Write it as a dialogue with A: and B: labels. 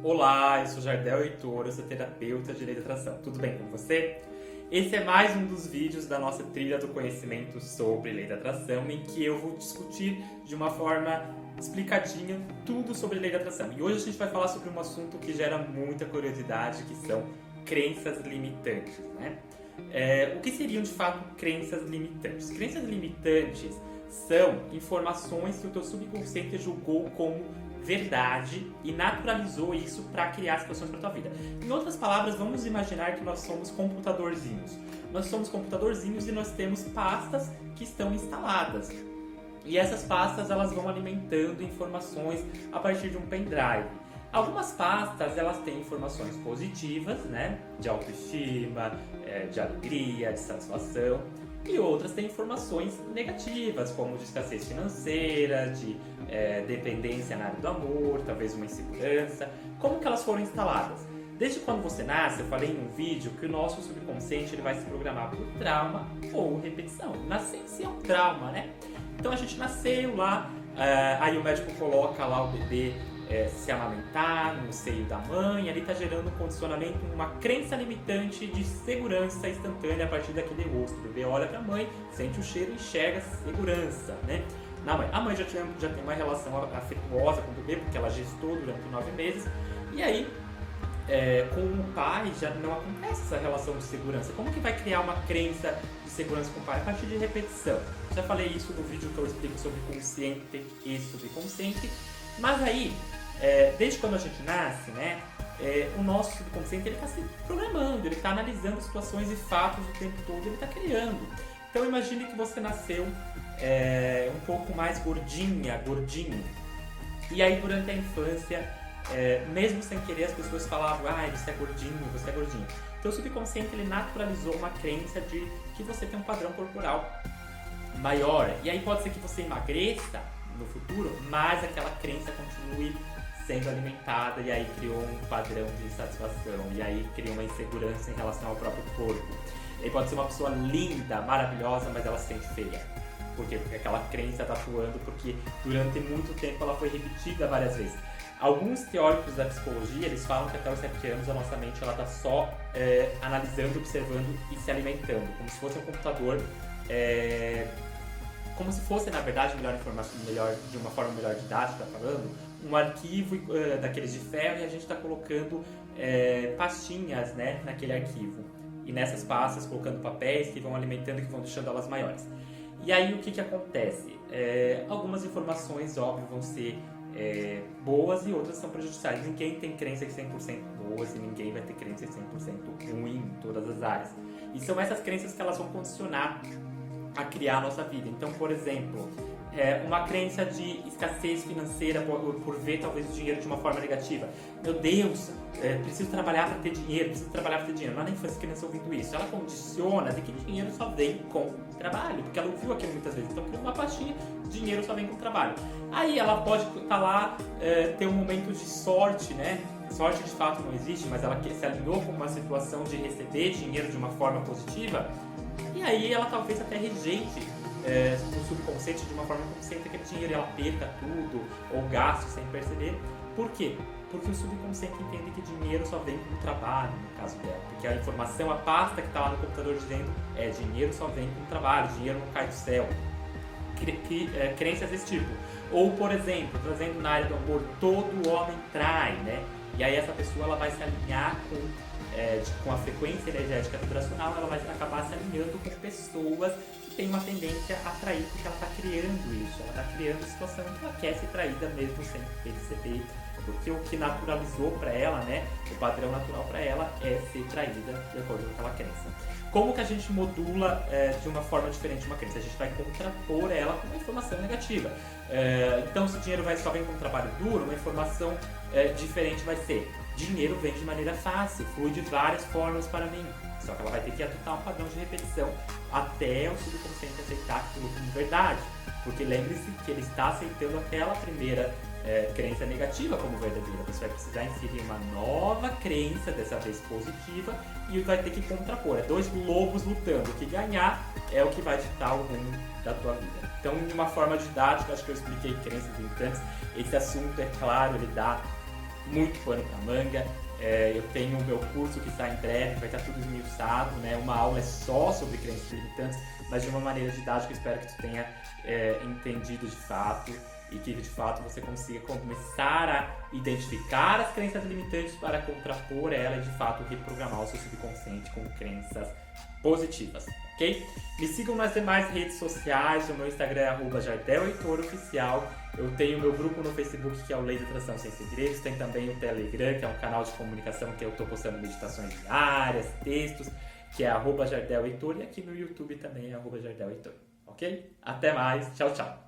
A: Olá, eu sou Jardel Heitor, eu sou terapeuta de lei da atração. Tudo bem com você? Esse é mais um dos vídeos da nossa trilha do conhecimento sobre lei da atração, em que eu vou discutir de uma forma explicadinha tudo sobre lei da atração. E hoje a gente vai falar sobre um assunto que gera muita curiosidade, que são crenças limitantes, né? É, o que seriam de fato crenças limitantes? Crenças limitantes são informações que o teu subconsciente julgou como verdade e naturalizou isso para criar situações para tua vida. Em outras palavras, vamos imaginar que nós somos computadorzinhos. Nós somos computadorzinhos e nós temos pastas que estão instaladas. E essas pastas elas vão alimentando informações a partir de um pendrive. Algumas pastas elas têm informações positivas, né, de autoestima, é, de alegria, de satisfação e outras têm informações negativas, como de escassez financeira, de é, dependência na área do amor, talvez uma insegurança. Como que elas foram instaladas? Desde quando você nasce, eu falei em um vídeo que o nosso subconsciente ele vai se programar por trauma ou repetição. Nascer é um trauma, né? Então a gente nasceu lá, uh, aí o médico coloca lá o bebê é, se amamentar no seio da mãe, ali está gerando um condicionamento, uma crença limitante de segurança instantânea a partir daquele rosto. O bebê olha para a mãe, sente o cheiro, enxerga segurança, né? Na mãe. A mãe já, tinha, já tem uma relação afetuosa com o bebê, porque ela gestou durante nove meses, e aí é, com o pai já não acontece essa relação de segurança. Como que vai criar uma crença de segurança com o pai? A partir de repetição. Já falei isso no vídeo que eu explico sobre consciente e subconsciente. Mas aí, é, desde quando a gente nasce, né, é, o nosso subconsciente está se programando, ele está analisando situações e fatos o tempo todo, ele está criando. Então imagine que você nasceu é, um pouco mais gordinha, gordinho. E aí durante a infância, é, mesmo sem querer, as pessoas falavam, ah, você é gordinho, você é gordinho. Então o subconsciente ele naturalizou uma crença de que você tem um padrão corporal maior. E aí pode ser que você emagreça no futuro, mas aquela crença continue sendo alimentada e aí criou um padrão de insatisfação e aí criou uma insegurança em relação ao próprio corpo. Ele pode ser uma pessoa linda, maravilhosa, mas ela se sente feia. Por quê? Porque aquela crença está atuando porque durante muito tempo ela foi repetida várias vezes. Alguns teóricos da psicologia eles falam que até os 7 anos a nossa mente ela está só é, analisando, observando e se alimentando, como se fosse um computador é, como se fosse, na verdade, melhor informação, melhor, de uma forma melhor didática falando, um arquivo uh, daqueles de ferro e a gente está colocando é, pastinhas né, naquele arquivo. E nessas pastas colocando papéis que vão alimentando, que vão deixando elas maiores. E aí o que, que acontece? É, algumas informações, óbvio, vão ser é, boas e outras são prejudiciais. Ninguém tem crença de 100% boas e ninguém vai ter crença de 100% ruim em todas as áreas. E são essas crenças que elas vão condicionar a criar a nossa vida. Então, por exemplo, é, uma crença de escassez financeira por, por, ver talvez o dinheiro de uma forma negativa. Meu Deus, é, preciso trabalhar para ter dinheiro, preciso trabalhar para ter dinheiro. É nem foi criança ouvindo isso. Ela condiciona de que dinheiro só vem com trabalho, porque ela ouviu aquilo muitas vezes. Então, cria uma pastinha, dinheiro só vem com trabalho. Aí ela pode estar tá lá, é, ter um momento de sorte, né? Sorte de fato não existe, mas ela se alinhou com uma situação de receber dinheiro de uma forma positiva e aí ela talvez até rejeite é, no subconsciente de uma forma consciente aquele dinheiro ela perca tudo ou gaste sem perceber. Por quê? Porque o subconsciente entende que dinheiro só vem com o trabalho, no caso dela. Porque a informação, a pasta que está lá no computador dizendo é dinheiro só vem com o trabalho, dinheiro não cai do céu. Que, é, crenças desse tipo. Ou, por exemplo, trazendo na área do amor, todo homem trai, né? E aí essa pessoa ela vai se alinhar com é, de, com a frequência energética vibracional, ela vai acabar se alinhando com pessoas que têm uma tendência a trair, porque ela está criando isso, ela está criando situação em que ela quer ser traída mesmo sem perceber, porque o que naturalizou para ela, né, o padrão natural para ela é ser traída de acordo com aquela crença. Como que a gente modula é, de uma forma diferente uma crença? A gente vai contrapor ela com uma informação negativa. É, então, se o dinheiro vai só vem com um trabalho duro, uma informação é, diferente vai ser dinheiro vem de maneira fácil, flui de várias formas para mim. Só que ela vai ter que adotar um padrão de repetição até o subconsciente aceitar aquilo como verdade. Porque lembre-se que ele está aceitando aquela primeira é, crença negativa como verdadeira. Você vai precisar inserir uma nova crença, dessa vez positiva, e vai ter que contrapor. É dois lobos lutando. O que ganhar é o que vai ditar o rumo da tua vida. Então, de uma forma didática, acho que eu expliquei crenças limitantes. Esse assunto, é claro, ele dá muito pano pra manga. É, eu tenho o meu curso que está em breve, vai estar tudo esmiuçado, né? Uma aula é só sobre crenças limitantes, mas de uma maneira didática, espero que tu tenha é, entendido de fato e que de fato você consiga começar a identificar as crenças limitantes para contrapor ela e de fato reprogramar o seu subconsciente com crenças positivas, ok? Me sigam nas demais redes sociais, o meu Instagram é arroba Oficial. Eu tenho meu grupo no Facebook que é o Lei de Atração Sem Segredos, tem também o Telegram, que é um canal de comunicação que eu estou postando meditações diárias, textos, que é arroba e aqui no YouTube também é arroba ok? Até mais, tchau, tchau!